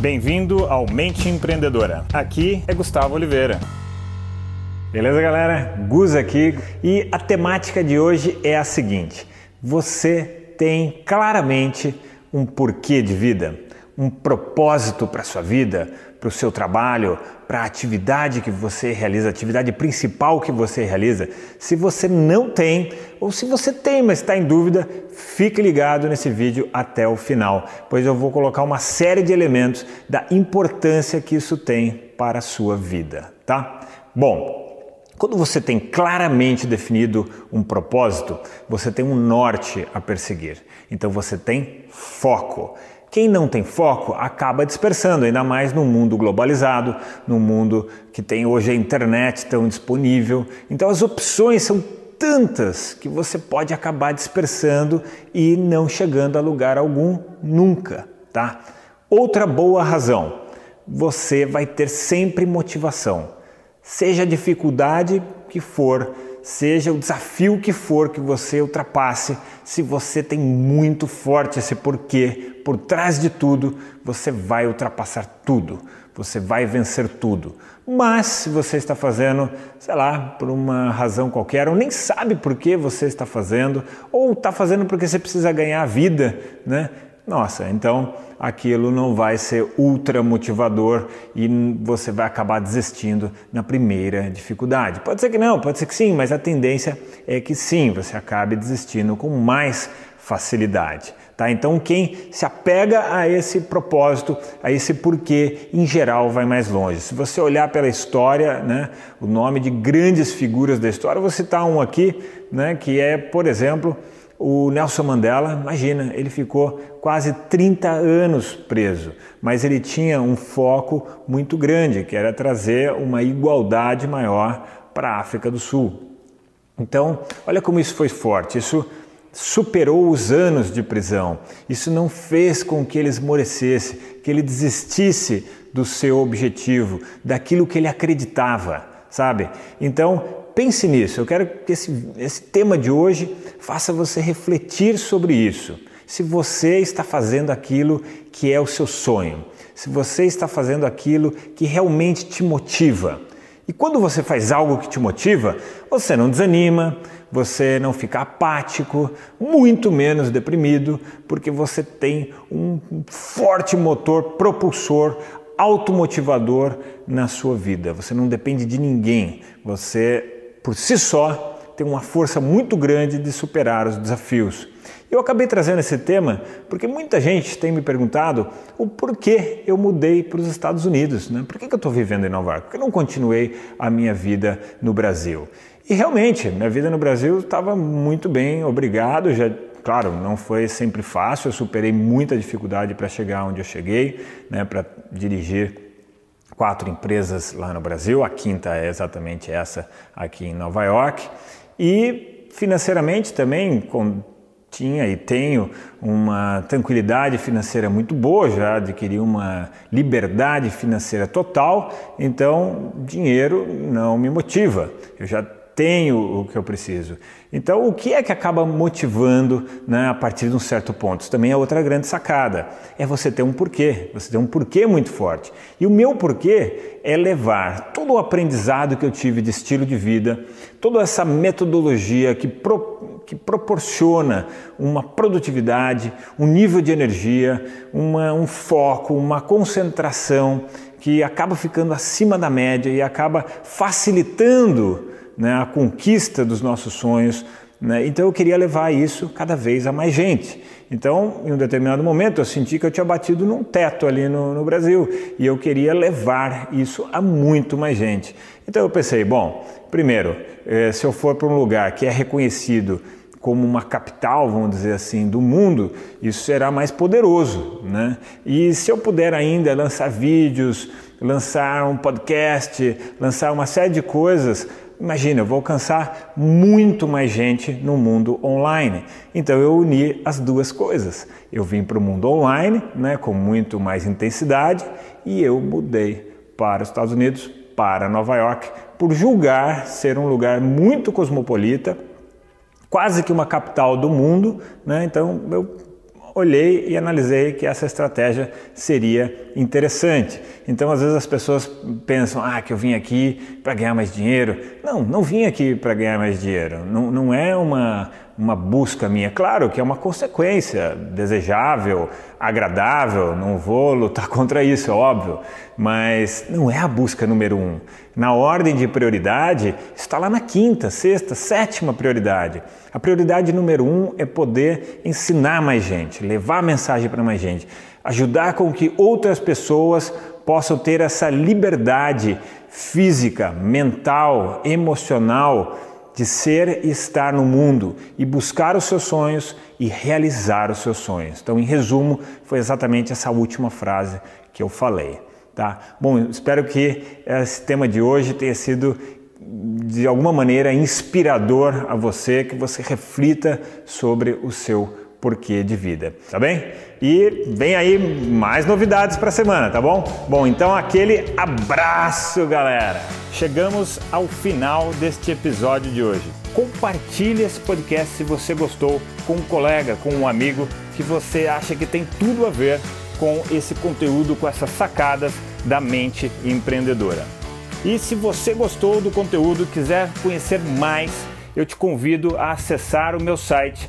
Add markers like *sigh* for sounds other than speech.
Bem-vindo ao Mente Empreendedora. Aqui é Gustavo Oliveira. Beleza, galera? Gus aqui e a temática de hoje é a seguinte: você tem claramente um porquê de vida, um propósito para sua vida, para o seu trabalho, para a atividade que você realiza, a atividade principal que você realiza. Se você não tem, ou se você tem, mas está em dúvida, fique ligado nesse vídeo até o final, pois eu vou colocar uma série de elementos da importância que isso tem para a sua vida, tá? Bom, quando você tem claramente definido um propósito, você tem um norte a perseguir. Então você tem foco. Quem não tem foco acaba dispersando, ainda mais no mundo globalizado, no mundo que tem hoje a internet tão disponível. Então as opções são tantas que você pode acabar dispersando e não chegando a lugar algum nunca, tá? Outra boa razão, você vai ter sempre motivação. Seja a dificuldade que for, seja o desafio que for que você ultrapasse, se você tem muito forte esse porquê, por trás de tudo, você vai ultrapassar tudo, você vai vencer tudo. Mas se você está fazendo, sei lá, por uma razão qualquer, ou nem sabe por que você está fazendo, ou está fazendo porque você precisa ganhar a vida, né? Nossa, então aquilo não vai ser ultra motivador e você vai acabar desistindo na primeira dificuldade. Pode ser que não, pode ser que sim, mas a tendência é que sim, você acabe desistindo com mais facilidade. Tá? Então, quem se apega a esse propósito, a esse porquê, em geral vai mais longe. Se você olhar pela história, né, o nome de grandes figuras da história, eu vou citar um aqui, né, que é, por exemplo, o Nelson Mandela, imagina, ele ficou quase 30 anos preso, mas ele tinha um foco muito grande, que era trazer uma igualdade maior para a África do Sul. Então, olha como isso foi forte. Isso superou os anos de prisão. Isso não fez com que ele esmorecesse, que ele desistisse do seu objetivo, daquilo que ele acreditava, sabe? Então, pense nisso. Eu quero que esse, esse tema de hoje faça você refletir sobre isso. Se você está fazendo aquilo que é o seu sonho, se você está fazendo aquilo que realmente te motiva. E quando você faz algo que te motiva, você não desanima, você não fica apático, muito menos deprimido, porque você tem um forte motor propulsor automotivador na sua vida. Você não depende de ninguém. Você por si só, tem uma força muito grande de superar os desafios. Eu acabei trazendo esse tema porque muita gente tem me perguntado o porquê eu mudei para os Estados Unidos, né? Por que, eu estou vivendo em Nova York? Por que eu não continuei a minha vida no Brasil? E realmente, minha vida no Brasil estava muito bem, obrigado. Já, claro, não foi sempre fácil, eu superei muita dificuldade para chegar onde eu cheguei, né? Para dirigir quatro empresas lá no Brasil, a quinta é exatamente essa aqui em Nova York. E financeiramente também com, tinha e tenho uma tranquilidade financeira muito boa, já adquiri uma liberdade financeira total, então dinheiro não me motiva. Eu já tenho o que eu preciso. Então, o que é que acaba motivando né, a partir de um certo ponto? Isso também é outra grande sacada. É você ter um porquê, você ter um porquê muito forte. E o meu porquê é levar todo o aprendizado que eu tive de estilo de vida, toda essa metodologia que, pro, que proporciona uma produtividade, um nível de energia, uma, um foco, uma concentração que acaba ficando acima da média e acaba facilitando né, a conquista dos nossos sonhos. Né? Então eu queria levar isso cada vez a mais gente. Então, em um determinado momento, eu senti que eu tinha batido num teto ali no, no Brasil e eu queria levar isso a muito mais gente. Então eu pensei, bom, primeiro, eh, se eu for para um lugar que é reconhecido como uma capital, vamos dizer assim, do mundo, isso será mais poderoso, né? E se eu puder ainda lançar vídeos, lançar um podcast, lançar uma série de coisas Imagina, eu vou alcançar muito mais gente no mundo online. Então eu uni as duas coisas. Eu vim para o mundo online, né, com muito mais intensidade, e eu mudei para os Estados Unidos, para Nova York, por julgar ser um lugar muito cosmopolita, quase que uma capital do mundo. Né? Então eu olhei e analisei que essa estratégia seria interessante. Então, às vezes as pessoas pensam, ah, que eu vim aqui para ganhar mais dinheiro. Não, não vim aqui para ganhar mais dinheiro. Não, não é uma, uma busca minha. Claro que é uma consequência desejável, agradável, não vou lutar *laughs* contra isso, é óbvio, mas não é a busca número um. Na ordem de prioridade, está lá na quinta, sexta, sétima prioridade. A prioridade número um é poder ensinar mais gente, levar a mensagem para mais gente, ajudar com que outras pessoas possam ter essa liberdade física, mental, emocional de ser e estar no mundo e buscar os seus sonhos e realizar os seus sonhos. Então, em resumo, foi exatamente essa última frase que eu falei. Tá? Bom, espero que esse tema de hoje tenha sido de alguma maneira inspirador a você, que você reflita sobre o seu porquê de vida, tá bem? E vem aí mais novidades para a semana, tá bom? Bom, então aquele abraço, galera. Chegamos ao final deste episódio de hoje. Compartilhe esse podcast se você gostou com um colega, com um amigo que você acha que tem tudo a ver com esse conteúdo, com essas sacadas da mente empreendedora. E se você gostou do conteúdo, quiser conhecer mais, eu te convido a acessar o meu site